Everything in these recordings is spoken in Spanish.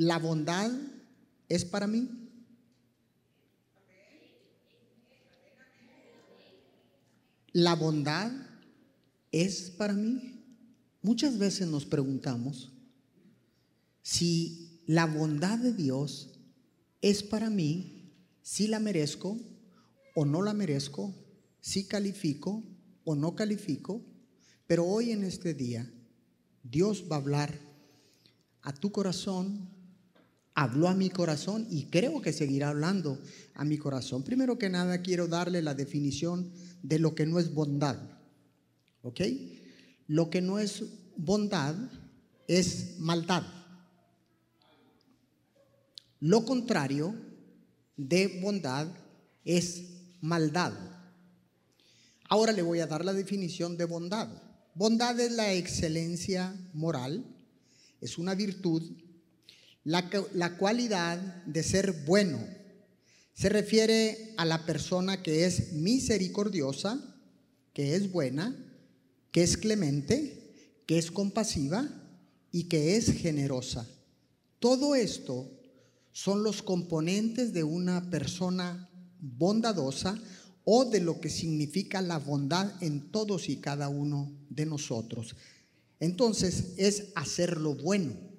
¿La bondad es para mí? ¿La bondad es para mí? Muchas veces nos preguntamos si la bondad de Dios es para mí, si la merezco o no la merezco, si califico o no califico, pero hoy en este día Dios va a hablar a tu corazón, habló a mi corazón y creo que seguirá hablando a mi corazón. Primero que nada quiero darle la definición de lo que no es bondad. ¿Ok? Lo que no es bondad es maldad. Lo contrario de bondad es maldad. Ahora le voy a dar la definición de bondad. Bondad es la excelencia moral, es una virtud, la, cualidad de ser bueno. Se refiere a la persona que es misericordiosa, que es buena, que es clemente, que es compasiva y que es generosa. Todo esto son los componentes de una persona bondadosa o de lo que significa la bondad en todos y cada uno de nosotros. Entonces es hacer lo bueno.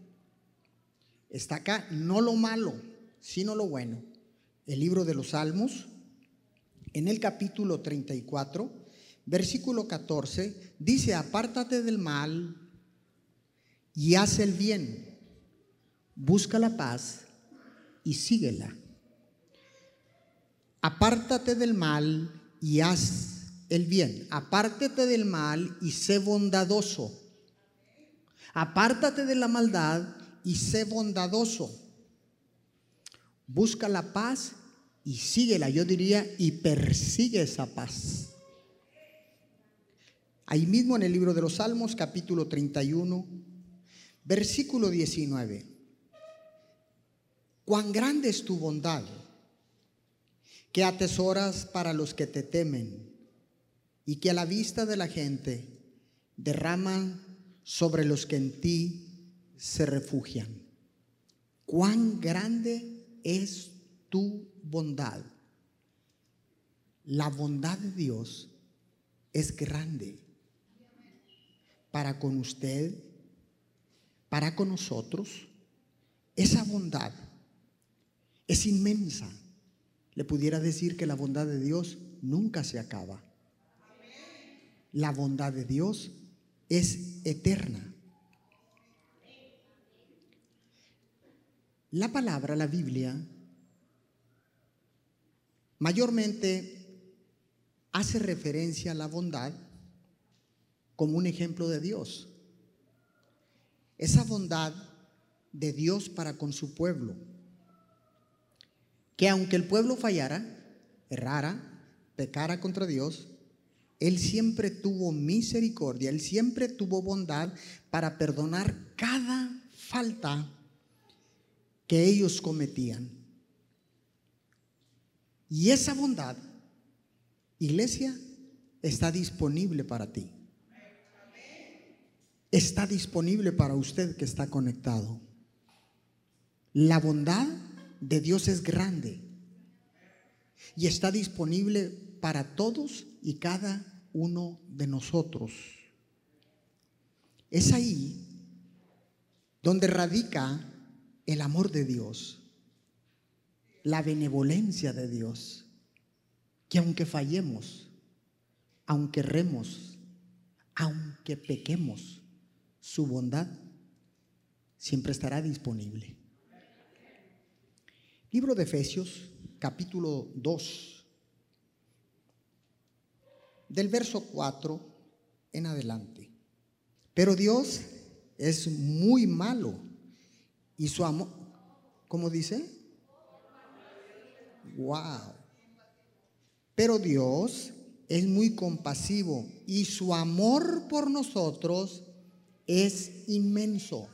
Está acá no lo malo, sino lo bueno. El libro de los Salmos, en el capítulo 34, versículo 14, dice, apártate del mal y haz el bien, busca la paz y síguela. Apártate del mal y haz el bien. Apártate del mal y sé bondadoso. Apártate de la maldad y sé bondadoso. Busca la paz y síguela, yo diría, y persigue esa paz. Ahí mismo en el libro de los Salmos, capítulo 31, versículo 19. Cuán grande es tu bondad, que atesoras para los que te temen y que a la vista de la gente derraman sobre los que en ti se refugian. Cuán grande es tu bondad. La bondad de Dios es grande para con usted, para con nosotros. Esa bondad es inmensa. Le pudiera decir que la bondad de Dios nunca se acaba. La bondad de Dios es eterna. La palabra, la Biblia, mayormente hace referencia a la bondad como un ejemplo de Dios. Esa bondad de Dios para con su pueblo que aunque el pueblo fallara, errara, pecara contra Dios, Él siempre tuvo misericordia, Él siempre tuvo bondad para perdonar cada falta que ellos cometían. Y esa bondad, iglesia, está disponible para ti. Está disponible para usted que está conectado. La bondad de Dios es grande y está disponible para todos y cada uno de nosotros. Es ahí donde radica el amor de Dios, la benevolencia de Dios, que aunque fallemos, aunque erremos, aunque pequemos, su bondad siempre estará disponible. Libro de Efesios, capítulo 2, del verso 4 en adelante. Pero Dios es muy malo y su amor, ¿cómo dice? Wow. Pero Dios es muy compasivo y su amor por nosotros es inmenso.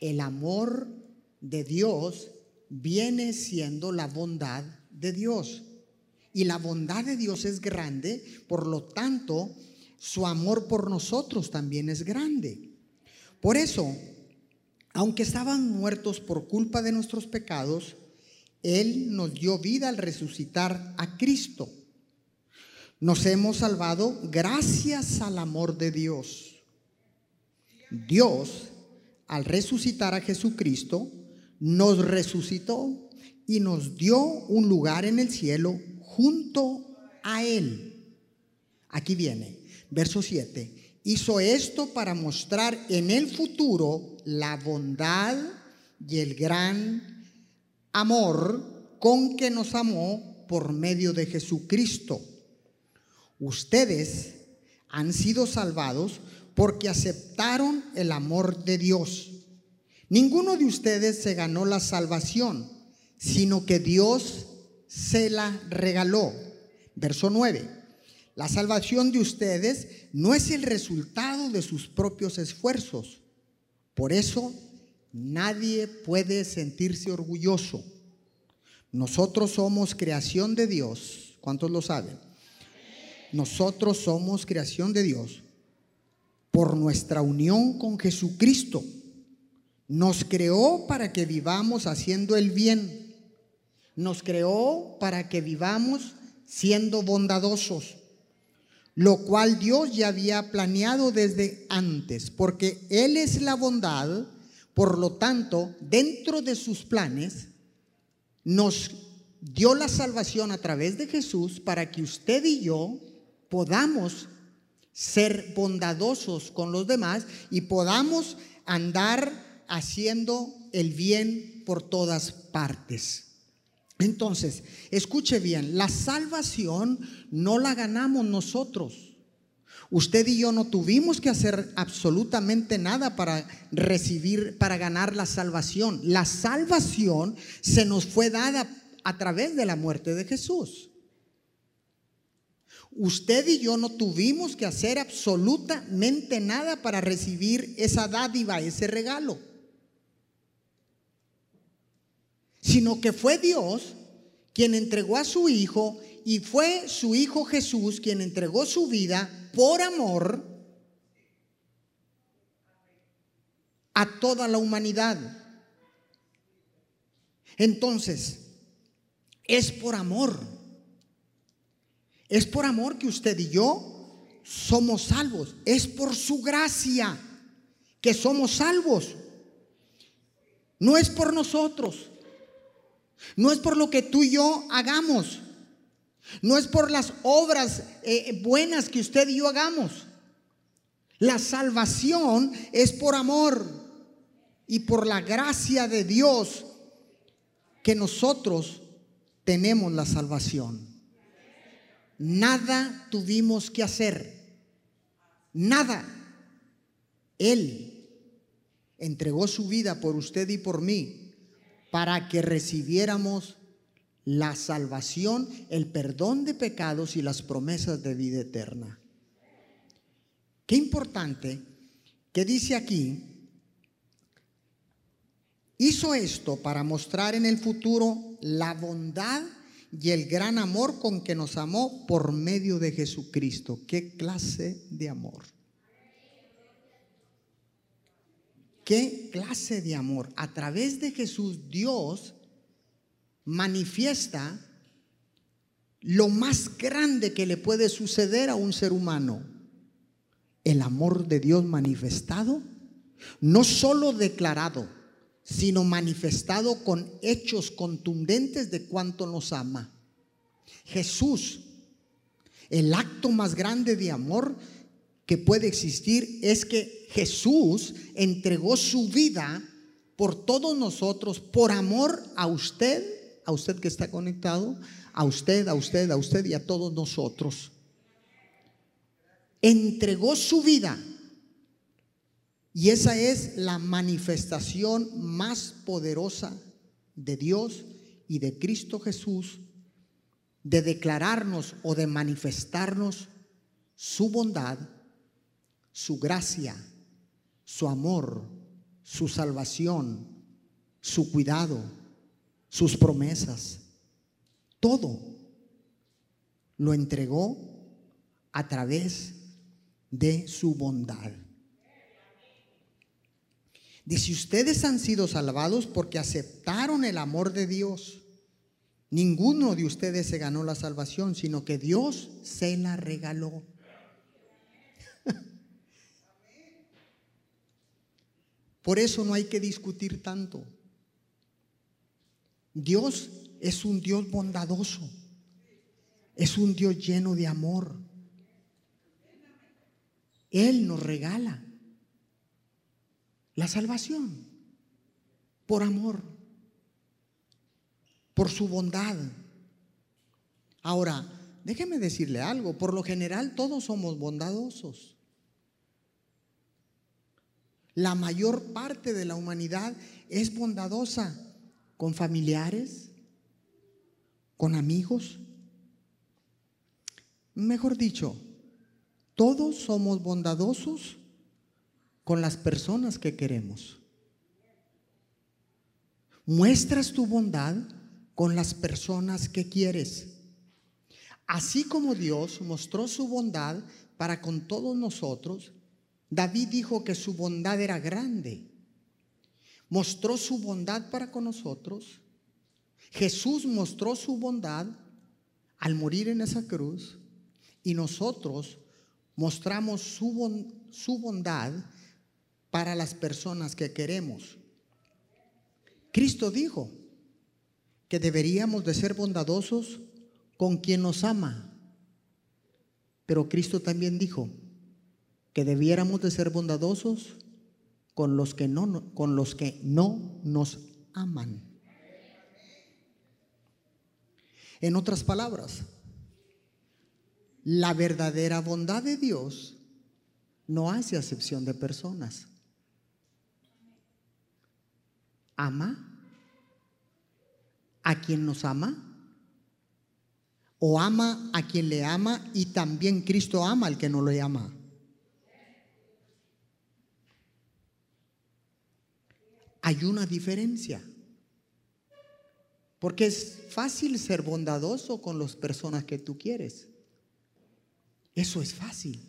El amor de Dios viene siendo la bondad de Dios. Y la bondad de Dios es grande, por lo tanto, su amor por nosotros también es grande. Por eso, Aunque estaban muertos por culpa de nuestros pecados, Él nos dio vida al resucitar a Cristo. Nos hemos salvado gracias al amor de Dios. Dios, al resucitar a Jesucristo, nos resucitó y nos dio un lugar en el cielo junto a Él. Aquí viene, verso 7. Hizo esto para mostrar en el futuro la bondad y el gran amor con que nos amó por medio de Jesucristo. Ustedes han sido salvados porque aceptaron el amor de Dios. Ninguno de ustedes se ganó la salvación, sino que Dios se la regaló. Verso 9. La salvación de ustedes no es el resultado de sus propios esfuerzos. Por eso nadie puede sentirse orgulloso. Nosotros somos creación de Dios. ¿Cuántos lo saben? Nosotros somos creación de Dios por nuestra unión con Jesucristo. Nos creó para que vivamos haciendo el bien. Nos creó para que vivamos siendo bondadosos lo cual Dios ya había planeado desde antes, porque Él es la bondad, por lo tanto, dentro de sus planes, nos dio la salvación a través de Jesús para que usted y yo podamos ser bondadosos con los demás y podamos andar haciendo el bien por todas partes. Entonces, escuche bien, la salvación no la ganamos nosotros. Usted y yo no tuvimos que hacer absolutamente nada para recibir, para ganar la salvación. La salvación se nos fue dada a través de la muerte de Jesús. Usted y yo no tuvimos que hacer absolutamente nada para recibir esa dádiva, ese regalo. Sino que fue Dios quien entregó a su Hijo y fue su Hijo Jesús quien entregó su vida por amor a toda la humanidad. Entonces, es por amor. Es por amor que usted y yo somos salvos. Es por su gracia que somos salvos. No es por nosotros. No es por lo que tú y yo hagamos. No es por las obras eh, buenas que usted y yo hagamos. La salvación es por amor y por la gracia de Dios que nosotros tenemos la salvación. Nada tuvimos que hacer. Nada. Él entregó su vida por usted y por mí para que recibiéramos la salvación, el perdón de pecados y las promesas de vida eterna. Qué importante que dice aquí, hizo esto para mostrar en el futuro la bondad y el gran amor con que nos amó por medio de Jesucristo. ¿Qué clase de amor? ¿Qué clase de amor? A través de Jesús Dios manifiesta lo más grande que le puede suceder a un ser humano. El amor de Dios manifestado, no solo declarado, sino manifestado con hechos contundentes de cuánto nos ama. Jesús, el acto más grande de amor que puede existir es que Jesús entregó su vida por todos nosotros, por amor a usted, a usted que está conectado, a usted, a usted, a usted y a todos nosotros. Entregó su vida. Y esa es la manifestación más poderosa de Dios y de Cristo Jesús, de declararnos o de manifestarnos su bondad, su gracia, su amor, su salvación, su cuidado, sus promesas. Todo lo entregó a través de su bondad. Dice, ustedes han sido salvados porque aceptaron el amor de Dios. Ninguno de ustedes se ganó la salvación, sino que Dios se la regaló. Por eso no hay que discutir tanto. Dios es un Dios bondadoso. Es un Dios lleno de amor. Él nos regala la salvación por amor, por su bondad. Ahora, déjeme decirle algo, por lo general todos somos bondadosos. La mayor parte de la humanidad es bondadosa con familiares, con amigos. Mejor dicho, todos somos bondadosos con las personas que queremos. Muestras tu bondad con las personas que quieres. Así como Dios mostró su bondad para con todos nosotros, David dijo que su bondad era grande. Mostró su bondad para con nosotros. Jesús mostró su bondad al morir en esa cruz y nosotros mostramos su, su bondad para las personas que queremos. Cristo dijo que deberíamos de ser bondadosos con quien nos ama. Pero Cristo también dijo que debiéramos de ser bondadosos con los que no, con los que no nos aman. En otras palabras, la verdadera bondad de Dios no hace acepción de personas ama a quien nos ama? ¿O ama a quien le ama y también Cristo ama al que no le ama? Hay una diferencia. Porque es fácil ser bondadoso con las personas que tú quieres. Eso es fácil.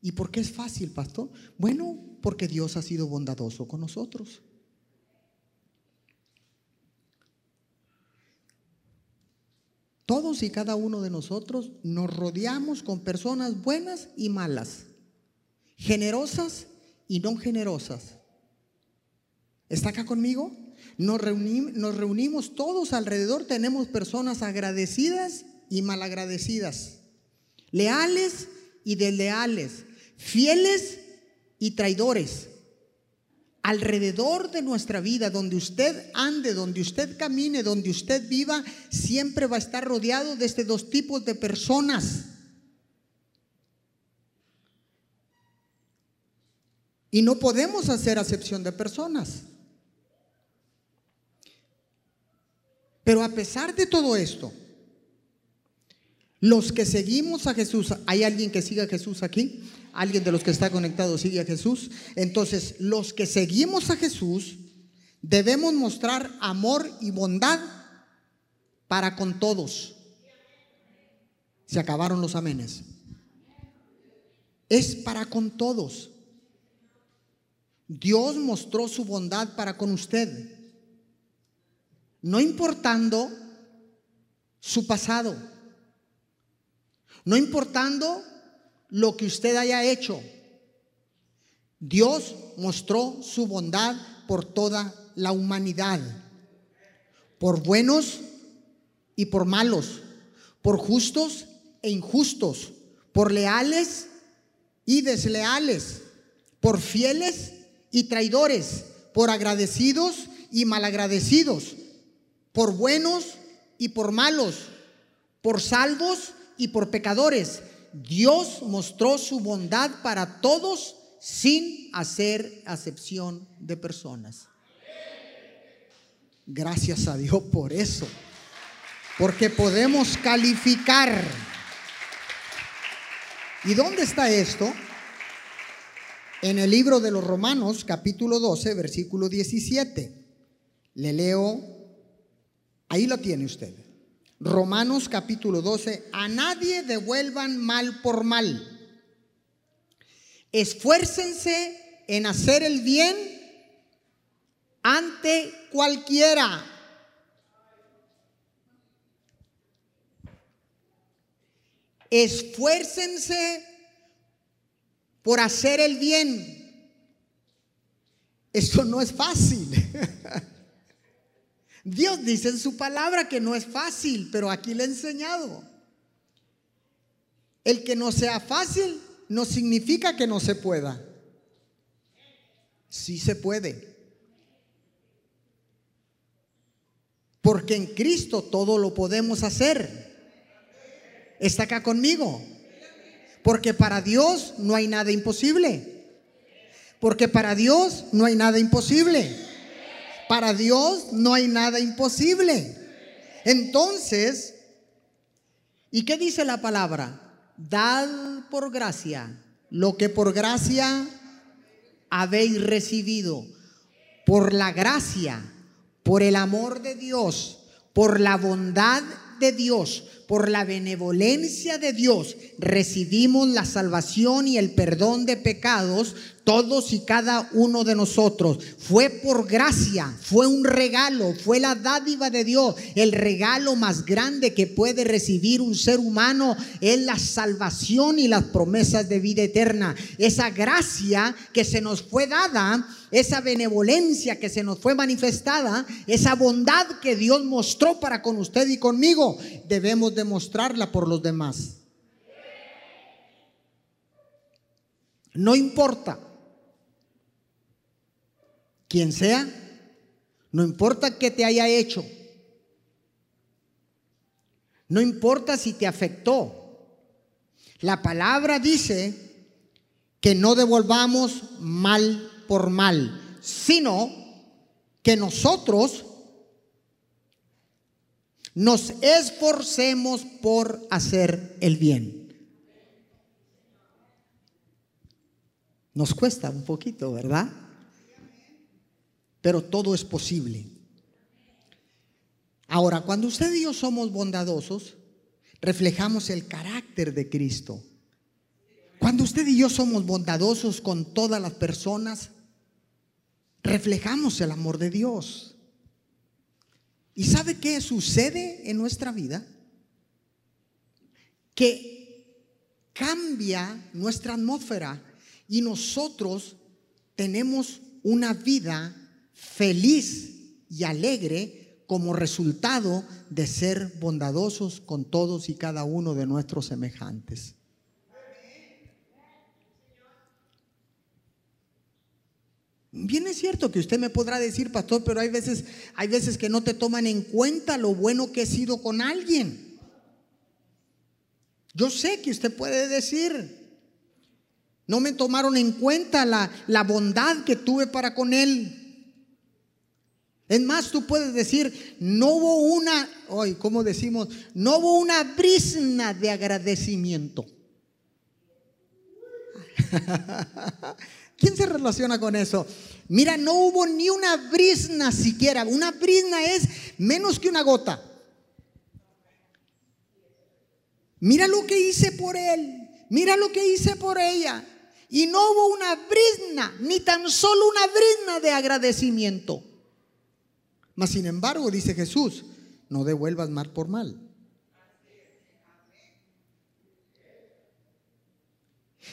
¿Y por qué es fácil, pastor? Bueno, porque Dios ha sido bondadoso con nosotros. Todos y cada uno de nosotros nos rodeamos con personas buenas y malas, generosas y no generosas. ¿Está acá conmigo? Nos reunimos, todos alrededor, tenemos personas agradecidas y malagradecidas, leales y desleales, fieles y traidores alrededor de nuestra vida, donde usted ande, donde usted camine, donde usted viva, siempre va a estar rodeado de estos dos tipos de personas. Y no podemos hacer acepción de personas. Pero a pesar de todo esto, los que seguimos a Jesús, ¿hay alguien que siga a Jesús aquí? alguien de los que está conectado sigue a Jesús. Entonces, los que seguimos a Jesús debemos mostrar amor y bondad para con todos. Se acabaron los amenes. Es para con todos. Dios mostró su bondad para con usted, no importando su pasado, no importando lo que usted haya hecho. Dios mostró su bondad por toda la humanidad, por buenos y por malos, por justos e injustos, por leales y desleales, por fieles y traidores, por agradecidos y malagradecidos, por buenos y por malos, por salvos y por pecadores. Dios mostró su bondad para todos sin hacer acepción de personas. Gracias a Dios por eso. Porque podemos calificar. ¿Y dónde está esto? En el libro de los Romanos, capítulo 12, versículo 17. Le leo, ahí lo tiene usted. Romanos capítulo 12, a nadie devuelvan mal por mal. Esfuércense en hacer el bien ante cualquiera. Esfuércense por hacer el bien. Esto no es fácil. Dios dice en su palabra que no es fácil, pero aquí le he enseñado. El que no sea fácil no significa que no se pueda. Sí se puede. Porque en Cristo todo lo podemos hacer. ¿Está acá conmigo? Porque para Dios no hay nada imposible. Porque para Dios no hay nada imposible. Para Dios no hay nada imposible. Entonces, ¿y qué dice la palabra? Dad por gracia lo que por gracia habéis recibido. Por la gracia, por el amor de Dios, por la bondad de Dios, por la benevolencia de Dios, recibimos la salvación y el perdón de pecados todos y cada uno de nosotros. Fue por gracia, fue un regalo, fue la dádiva de Dios. El regalo más grande que puede recibir un ser humano es la salvación y las promesas de vida eterna. Esa gracia que se nos fue dada, esa benevolencia que se nos fue manifestada, esa bondad que Dios mostró para con usted y conmigo, debemos demostrarla por los demás. No importa quien sea, no importa qué te haya hecho, no importa si te afectó. La palabra dice que no devolvamos mal por mal, sino que nosotros nos esforcemos por hacer el bien. Nos cuesta un poquito, ¿verdad? Pero todo es posible. Ahora, cuando usted y yo somos bondadosos, reflejamos el carácter de Cristo. Cuando usted y yo somos bondadosos con todas las personas, reflejamos el amor de Dios. ¿Y sabe qué sucede en nuestra vida? Que cambia nuestra atmósfera y nosotros tenemos una vida feliz y alegre como resultado de ser bondadosos con todos y cada uno de nuestros semejantes. Bien es cierto que usted me podrá decir, pastor, pero hay veces, hay veces que no te toman en cuenta lo bueno que he sido con alguien. Yo sé que usted puede decir, no me tomaron en cuenta la, la bondad que tuve para con él. Es más, tú puedes decir, no hubo una, hoy, ¿cómo decimos? No hubo una brisna de agradecimiento. ¿Quién se relaciona con eso? Mira, no hubo ni una brisna siquiera. Una brisna es menos que una gota. Mira lo que hice por él. Mira lo que hice por ella. Y no hubo una brisna, ni tan solo una brisna de agradecimiento. Mas sin embargo, dice Jesús, no devuelvas mal por mal.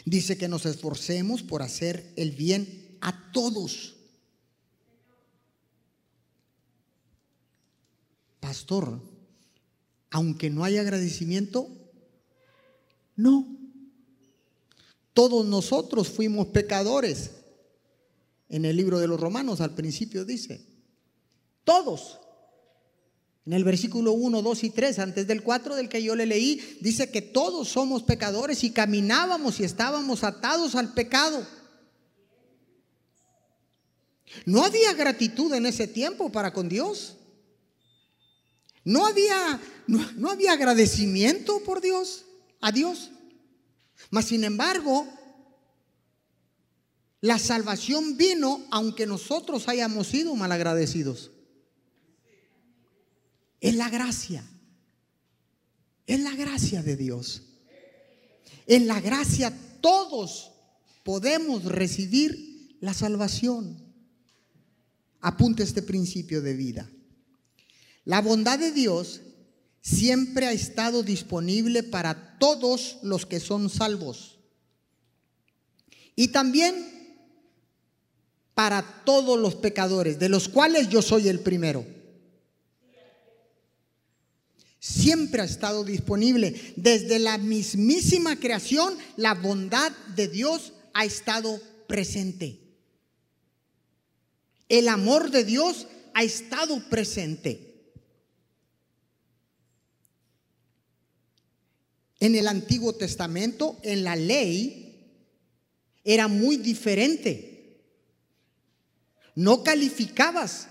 Dice que nos esforcemos por hacer el bien a todos. Pastor, aunque no haya agradecimiento, no. Todos nosotros fuimos pecadores. En el libro de los Romanos al principio dice, todos. En el versículo 1, 2 y 3, antes del 4 del que yo le leí, dice que todos somos pecadores y caminábamos y estábamos atados al pecado. No había gratitud en ese tiempo para con Dios. No había, no, había agradecimiento por Dios, a Dios. Mas sin embargo, la salvación vino aunque nosotros hayamos sido malagradecidos. Es la gracia. Es la gracia de Dios. En la gracia todos podemos recibir la salvación. Apunte este principio de vida. La bondad de Dios siempre ha estado disponible para todos los que son salvos. Y también para todos los pecadores, de los cuales yo soy el primero. Siempre ha estado disponible. Desde la mismísima creación, la bondad de Dios ha estado presente. El amor de Dios ha estado presente. En el Antiguo Testamento, en la ley, era muy diferente. No calificabas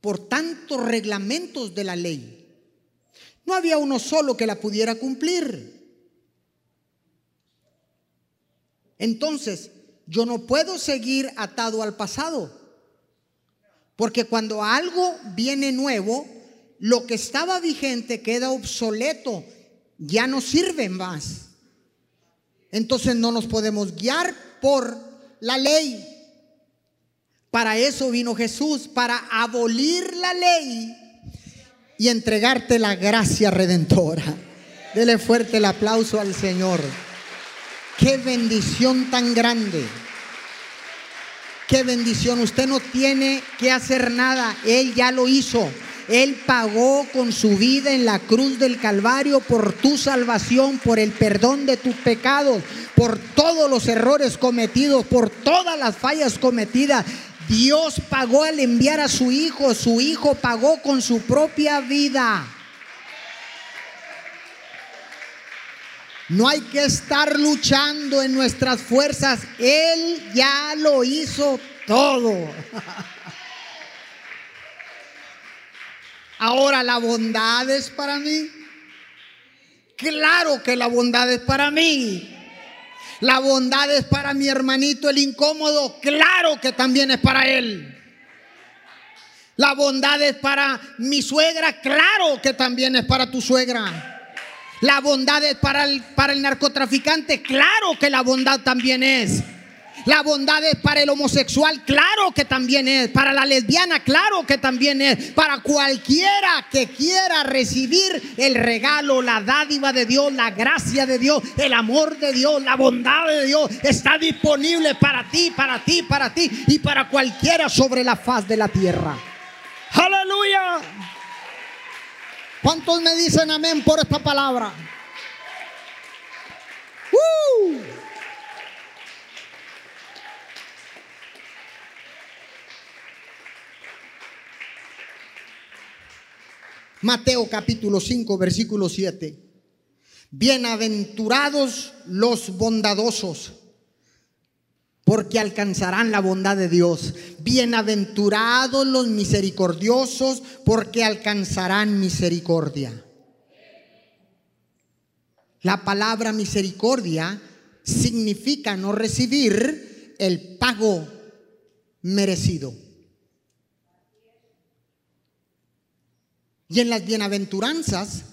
por tantos reglamentos de la ley. No había uno solo que la pudiera cumplir. Entonces, yo no puedo seguir atado al pasado. Porque cuando algo viene nuevo, lo que estaba vigente queda obsoleto ya no sirven más. Entonces no nos podemos guiar por la ley. Para eso vino Jesús, para abolir la ley y entregarte la gracia redentora. Dele fuerte el aplauso al Señor. Qué bendición tan grande. Qué bendición. Usted no tiene que hacer nada. Él ya lo hizo. Él pagó con su vida en la cruz del Calvario por tu salvación, por el perdón de tus pecados, por todos los errores cometidos, por todas las fallas cometidas. Dios pagó al enviar a su Hijo, su Hijo pagó con su propia vida. No hay que estar luchando en nuestras fuerzas. Él ya lo hizo todo. Ahora, ¿la bondad es para mí? Claro que la bondad es para mí. La bondad es para mi hermanito el incómodo. Claro que también es para él. La bondad es para mi suegra. Claro que también es para tu suegra. La bondad es para el, para el narcotraficante. Claro que la bondad también es. La bondad es para el homosexual, claro que también es. Para la lesbiana, claro que también es. Para cualquiera que quiera recibir el regalo, la dádiva de Dios, la gracia de Dios, el amor de Dios, la bondad de Dios, está disponible para ti, para ti, para ti y para cualquiera sobre la faz de la tierra. Aleluya. ¿Cuántos me dicen amén por esta palabra? ¡Uh! Mateo capítulo 5, versículo 7. Bienaventurados los bondadosos, porque alcanzarán la bondad de Dios. Bienaventurados los misericordiosos, porque alcanzarán misericordia. La palabra misericordia significa no recibir el pago merecido. Y en las bienaventuranzas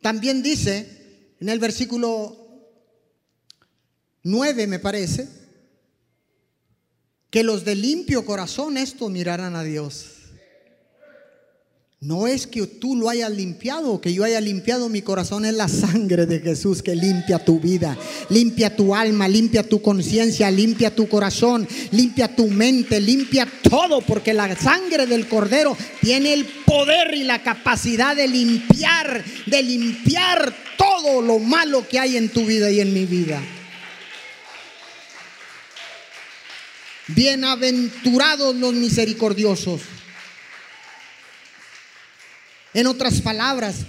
también dice, en el versículo 9 me parece, que los de limpio corazón esto mirarán a Dios. No es que tú lo hayas limpiado, que yo haya limpiado mi corazón, es la sangre de Jesús que limpia tu vida, limpia tu alma, limpia tu conciencia, limpia tu corazón, limpia tu mente, limpia todo, porque la sangre del cordero tiene el poder y la capacidad de limpiar, de limpiar todo lo malo que hay en tu vida y en mi vida. Bienaventurados los misericordiosos en otras palabras,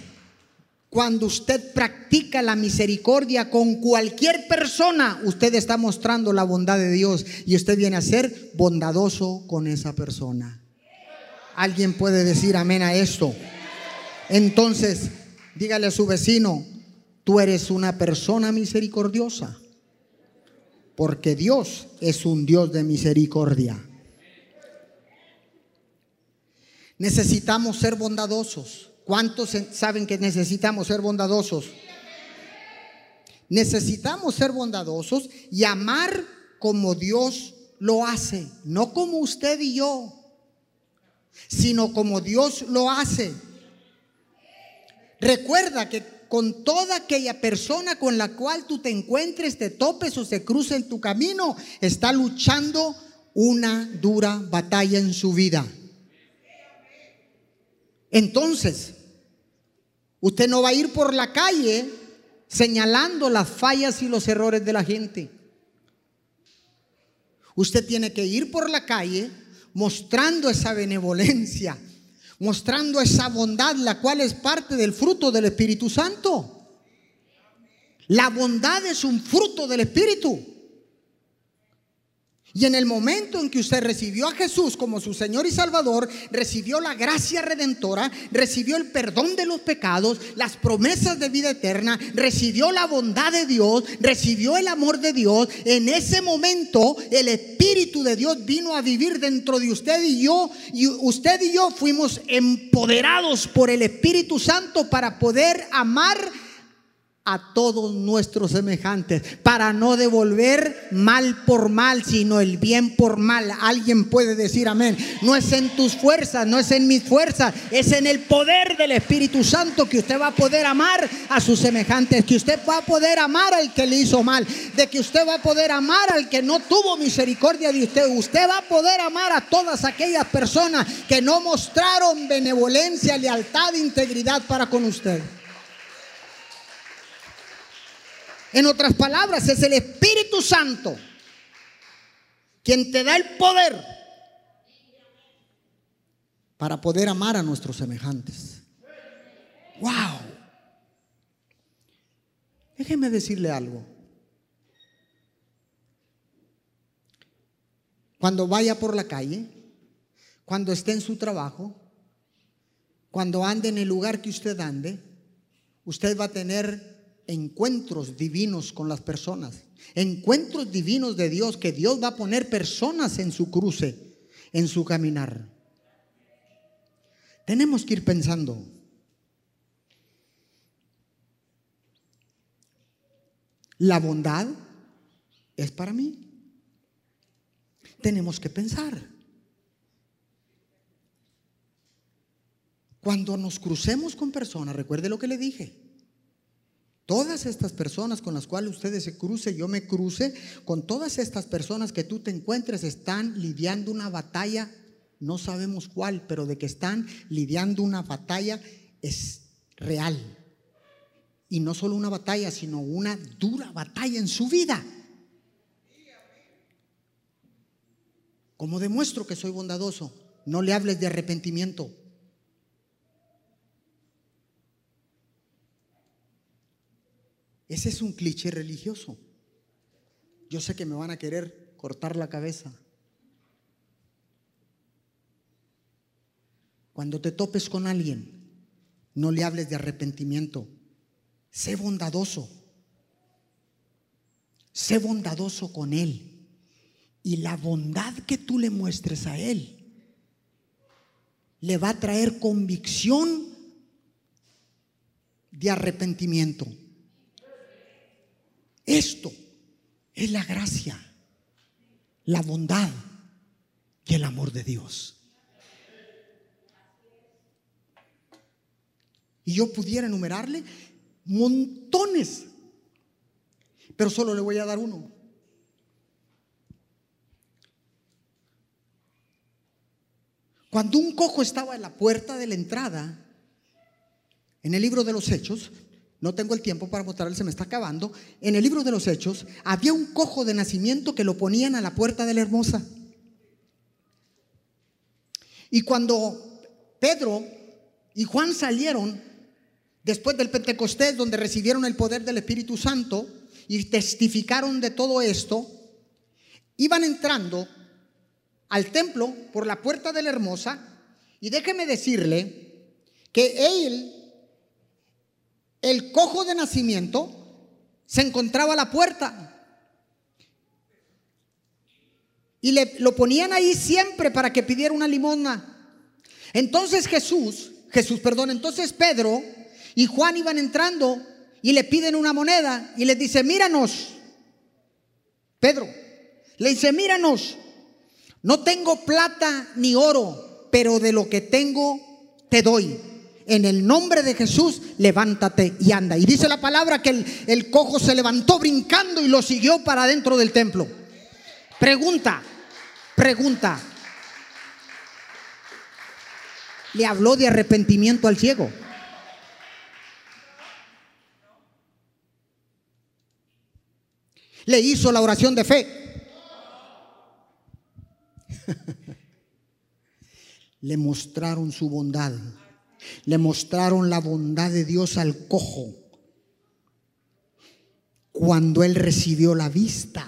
cuando usted practica la misericordia con cualquier persona, usted está mostrando la bondad de Dios y usted viene a ser bondadoso con esa persona. ¿Alguien puede decir amén a esto? Entonces, dígale a su vecino, tú eres una persona misericordiosa, porque Dios es un Dios de misericordia. Necesitamos ser bondadosos. ¿Cuántos saben que necesitamos ser bondadosos? Necesitamos ser bondadosos y amar como Dios lo hace, no como usted y yo, sino como Dios lo hace. Recuerda que con toda aquella persona con la cual tú te encuentres, te topes o se cruce en tu camino, está luchando una dura batalla en su vida. Entonces, usted no va a ir por la calle señalando las fallas y los errores de la gente. Usted tiene que ir por la calle mostrando esa benevolencia, mostrando esa bondad, la cual es parte del fruto del Espíritu Santo. La bondad es un fruto del Espíritu. Y en el momento en que usted recibió a Jesús como su Señor y Salvador, recibió la gracia redentora, recibió el perdón de los pecados, las promesas de vida eterna, recibió la bondad de Dios, recibió el amor de Dios, en ese momento el Espíritu de Dios vino a vivir dentro de usted y yo, y usted y yo fuimos empoderados por el Espíritu Santo para poder amar a todos nuestros semejantes, para no devolver mal por mal, sino el bien por mal. Alguien puede decir amén. No es en tus fuerzas, no es en mis fuerzas, es en el poder del Espíritu Santo que usted va a poder amar a sus semejantes, que usted va a poder amar al que le hizo mal, de que usted va a poder amar al que no tuvo misericordia de usted. Usted va a poder amar a todas aquellas personas que no mostraron benevolencia, lealtad, integridad para con usted. En otras palabras, es el Espíritu Santo quien te da el poder para poder amar a nuestros semejantes. ¡Wow! Déjeme decirle algo. Cuando vaya por la calle, cuando esté en su trabajo, cuando ande en el lugar que usted ande, usted va a tener encuentros divinos con las personas, encuentros divinos de Dios, que Dios va a poner personas en su cruce, en su caminar. Tenemos que ir pensando. La bondad es para mí. Tenemos que pensar. Cuando nos crucemos con personas, recuerde lo que le dije. Todas estas personas con las cuales ustedes se cruce, yo me cruce, con todas estas personas que tú te encuentres están lidiando una batalla, no sabemos cuál, pero de que están lidiando una batalla es real. Y no solo una batalla, sino una dura batalla en su vida. Como demuestro que soy bondadoso, no le hables de arrepentimiento. Ese es un cliché religioso. Yo sé que me van a querer cortar la cabeza. Cuando te topes con alguien, no le hables de arrepentimiento. Sé bondadoso. Sé bondadoso con él. Y la bondad que tú le muestres a él le va a traer convicción de arrepentimiento. Esto es la gracia, la bondad y el amor de Dios. Y yo pudiera enumerarle montones, pero solo le voy a dar uno. Cuando un cojo estaba en la puerta de la entrada, en el libro de los Hechos, no tengo el tiempo para mostrarle, se me está acabando. En el libro de los Hechos había un cojo de nacimiento que lo ponían a la puerta de la hermosa. Y cuando Pedro y Juan salieron después del Pentecostés, donde recibieron el poder del Espíritu Santo y testificaron de todo esto, iban entrando al templo por la puerta de la hermosa. Y déjeme decirle que él el cojo de nacimiento se encontraba a la puerta. Y le, lo ponían ahí siempre para que pidiera una limosna. Entonces Jesús, Jesús, perdón, entonces Pedro y Juan iban entrando y le piden una moneda y les dice, míranos, Pedro, Le dice, míranos, no tengo plata ni oro, pero de lo que tengo te doy. En el nombre de Jesús, levántate y anda. Y dice la palabra que el, cojo se levantó brincando y lo siguió para dentro del templo. Pregunta, pregunta. Le habló de arrepentimiento al ciego. Le hizo la oración de fe. Le mostraron su bondad. Le mostraron la bondad de Dios al cojo cuando él recibió la vista.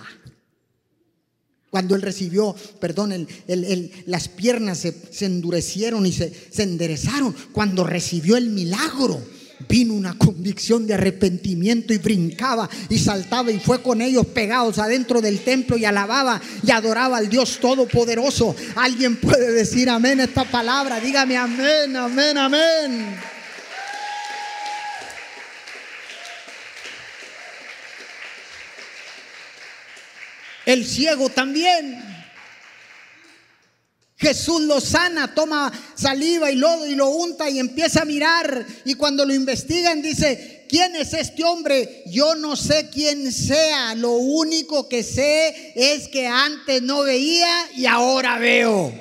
Cuando él recibió, perdón, el, el, las piernas se, se, endurecieron y se, se enderezaron. Cuando recibió el milagro, vino una convicción de arrepentimiento y brincaba y saltaba y fue con ellos pegados adentro del templo y alababa y adoraba al Dios Todopoderoso. Alguien puede decir amén esta palabra. Dígame amén, amén, amén. El ciego también. Jesús lo sana, toma saliva y lodo y lo unta y empieza a mirar. Y cuando lo investigan dice, ¿quién es este hombre? Yo no sé quién sea. Lo único que sé es que antes no veía y ahora veo.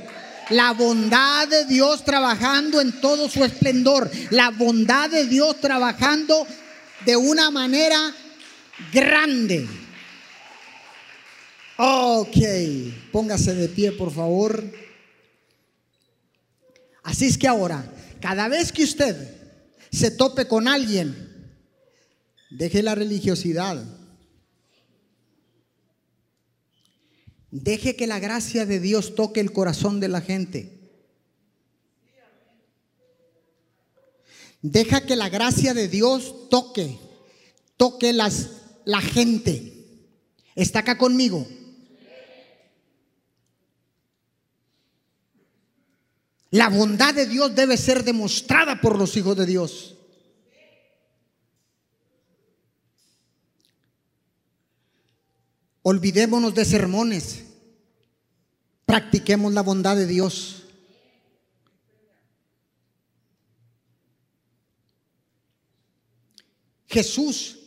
La bondad de Dios trabajando en todo su esplendor. La bondad de Dios trabajando de una manera grande. Ok, póngase de pie, por favor. Así es que ahora, cada vez que usted se tope con alguien, deje la religiosidad. Deje que la gracia de Dios toque el corazón de la gente. Deja que la gracia de Dios toque, toque las, la gente. ¿Está acá conmigo? La bondad de Dios debe ser demostrada por los hijos de Dios. Olvidémonos de sermones. Practiquemos la bondad de Dios. Jesús,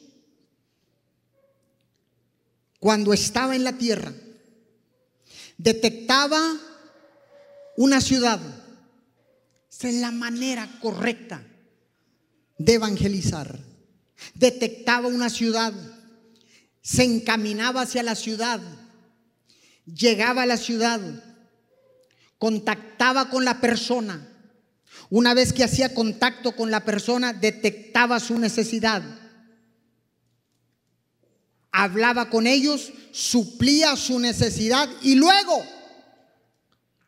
cuando estaba en la tierra, detectaba una ciudad esa es la manera correcta de evangelizar. Detectaba una ciudad, se encaminaba hacia la ciudad, llegaba a la ciudad, contactaba con la persona. Una vez que hacía contacto con la persona, detectaba su necesidad. Hablaba con ellos, suplía su necesidad y luego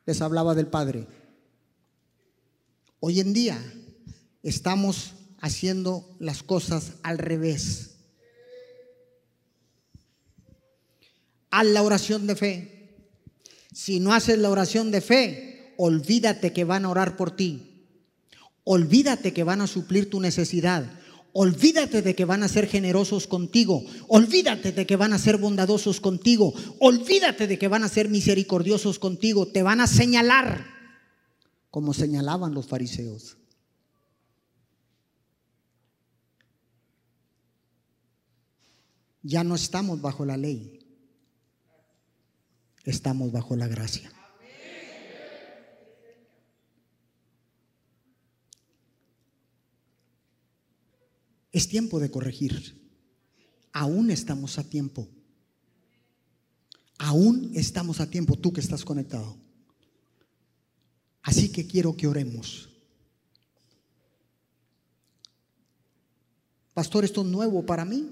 les hablaba del Padre. Hoy en día estamos haciendo las cosas al revés. Haz la oración de fe. Si no haces la oración de fe, olvídate que van a orar por ti. Olvídate que van a suplir tu necesidad. Olvídate de que van a ser generosos contigo. Olvídate de que van a ser bondadosos contigo. Olvídate de que van a ser misericordiosos contigo. Te van a señalar como señalaban los fariseos. Ya no estamos bajo la ley, estamos bajo la gracia. Es tiempo de corregir. Aún estamos a tiempo. Aún estamos a tiempo, tú que estás conectado. Así que quiero que oremos. Pastor, esto es nuevo para mí.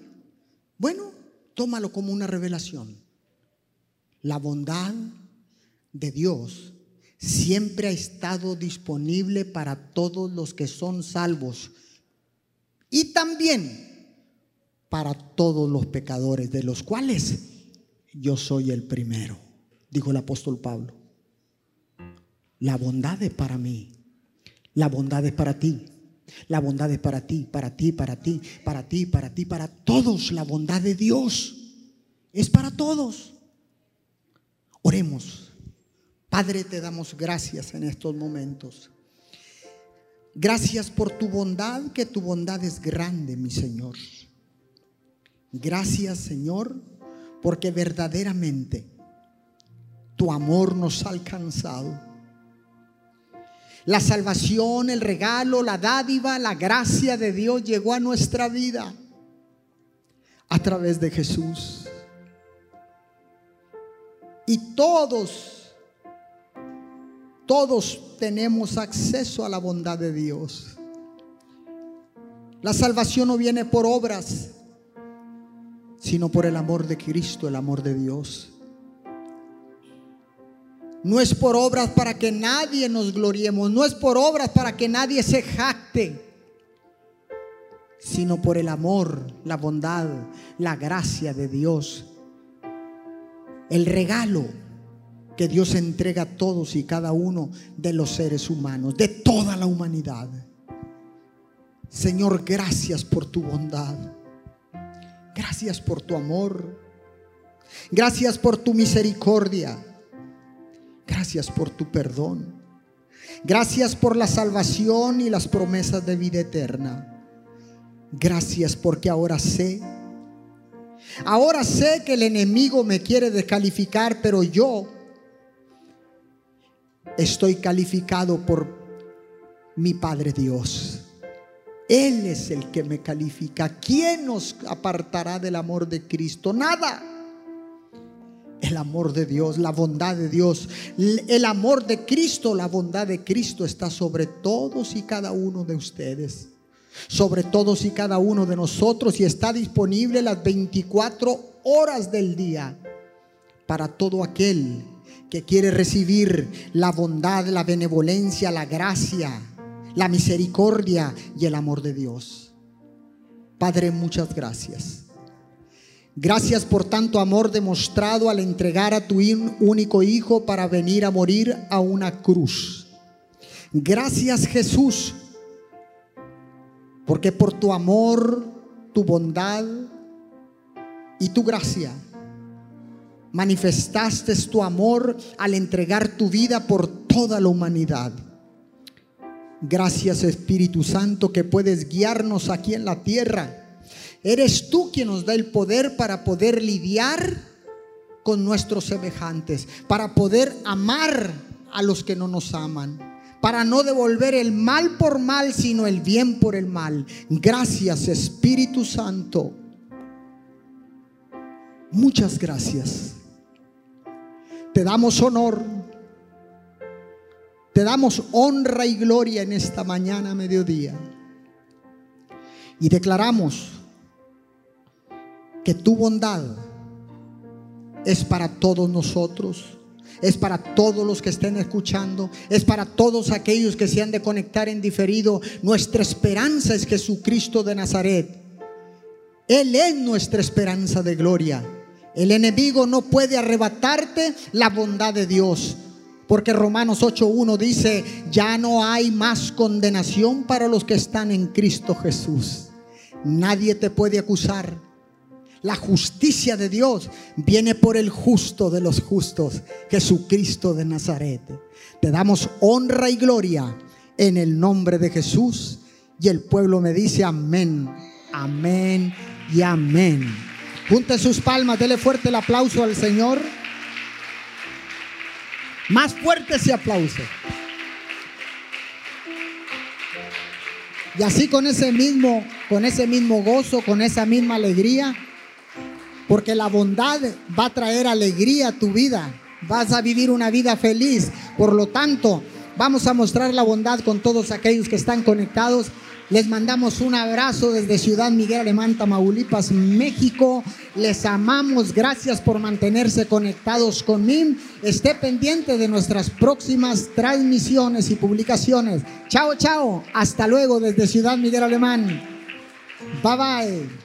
Bueno, tómalo como una revelación. La bondad de Dios siempre ha estado disponible para todos los que son salvos y también para todos los pecadores, de los cuales yo soy el primero, dijo el apóstol Pablo. La bondad es para mí. La bondad es para ti. La bondad es para ti, para ti, para ti, para ti, para ti, para todos. La bondad de Dios es para todos. Oremos. Padre, te damos gracias en estos momentos. Gracias por tu bondad, que tu bondad es grande, mi Señor. Gracias, Señor, porque verdaderamente tu amor nos ha alcanzado. La salvación, el regalo, la dádiva, la gracia de Dios llegó a nuestra vida a través de Jesús. Y todos, todos tenemos acceso a la bondad de Dios. La salvación no viene por obras, sino por el amor de Cristo, el amor de Dios. No es por obras para que nadie nos gloriemos, no es por obras para que nadie se jacte, sino por el amor, la bondad, la gracia de Dios, el regalo que Dios entrega a todos y cada uno de los seres humanos, de toda la humanidad. Señor, gracias por tu bondad. Gracias por tu amor. Gracias por tu misericordia. Gracias por tu perdón. Gracias por la salvación y las promesas de vida eterna. Gracias porque ahora sé. Ahora sé que el enemigo me quiere descalificar, pero yo estoy calificado por mi Padre Dios. Él es el que me califica. ¿Quién nos apartará del amor de Cristo? Nada. El amor de Dios, la bondad de Dios, el amor de Cristo, la bondad de Cristo está sobre todos y cada uno de ustedes, sobre todos y cada uno de nosotros y está disponible las 24 horas del día para todo aquel que quiere recibir la bondad, la benevolencia, la gracia la misericordia y el amor de Dios. Padre, muchas gracias. Gracias por tanto amor demostrado al entregar a tu único Hijo para venir a morir a una cruz. Gracias Jesús, porque por tu amor, tu bondad y tu gracia manifestaste tu amor al entregar tu vida por toda la humanidad. Gracias Espíritu Santo que puedes guiarnos aquí en la tierra. Eres tú quien nos da el poder para poder lidiar con nuestros semejantes, para poder amar a los que no nos aman, para no devolver el mal por mal, sino el bien por el mal. Gracias Espíritu Santo. Muchas gracias. Te damos honor te damos honra y gloria en esta mañana, mediodía. Y declaramos que tu bondad es para todos nosotros, es para todos los que estén escuchando, es para todos aquellos que se han de conectar en diferido. Nuestra esperanza es Jesucristo de Nazaret. Él es nuestra esperanza de gloria. El enemigo no puede arrebatarte la bondad de Dios. Porque Romanos 8.1 dice, ya no hay más condenación para los que están en Cristo Jesús. Nadie te puede acusar. La justicia de Dios viene por el justo de los justos, Jesucristo de Nazaret. Te damos honra y gloria en el nombre de Jesús. Y el pueblo me dice amén, amén y amén. Junte sus palmas, dele fuerte el aplauso al Señor. Más fuerte ese aplauso. Y así con ese mismo, con ese mismo gozo, con esa misma alegría, porque la bondad va a traer alegría a tu vida. Vas a vivir una vida feliz. Por lo tanto, vamos a mostrar la bondad con todos aquellos que están conectados les mandamos un abrazo desde Ciudad Miguel Alemán, Tamaulipas, México. Les amamos. Gracias por mantenerse conectados con MIM. Esté pendiente de nuestras próximas transmisiones y publicaciones. Chao, chao. Hasta luego desde Ciudad Miguel Alemán. Bye bye.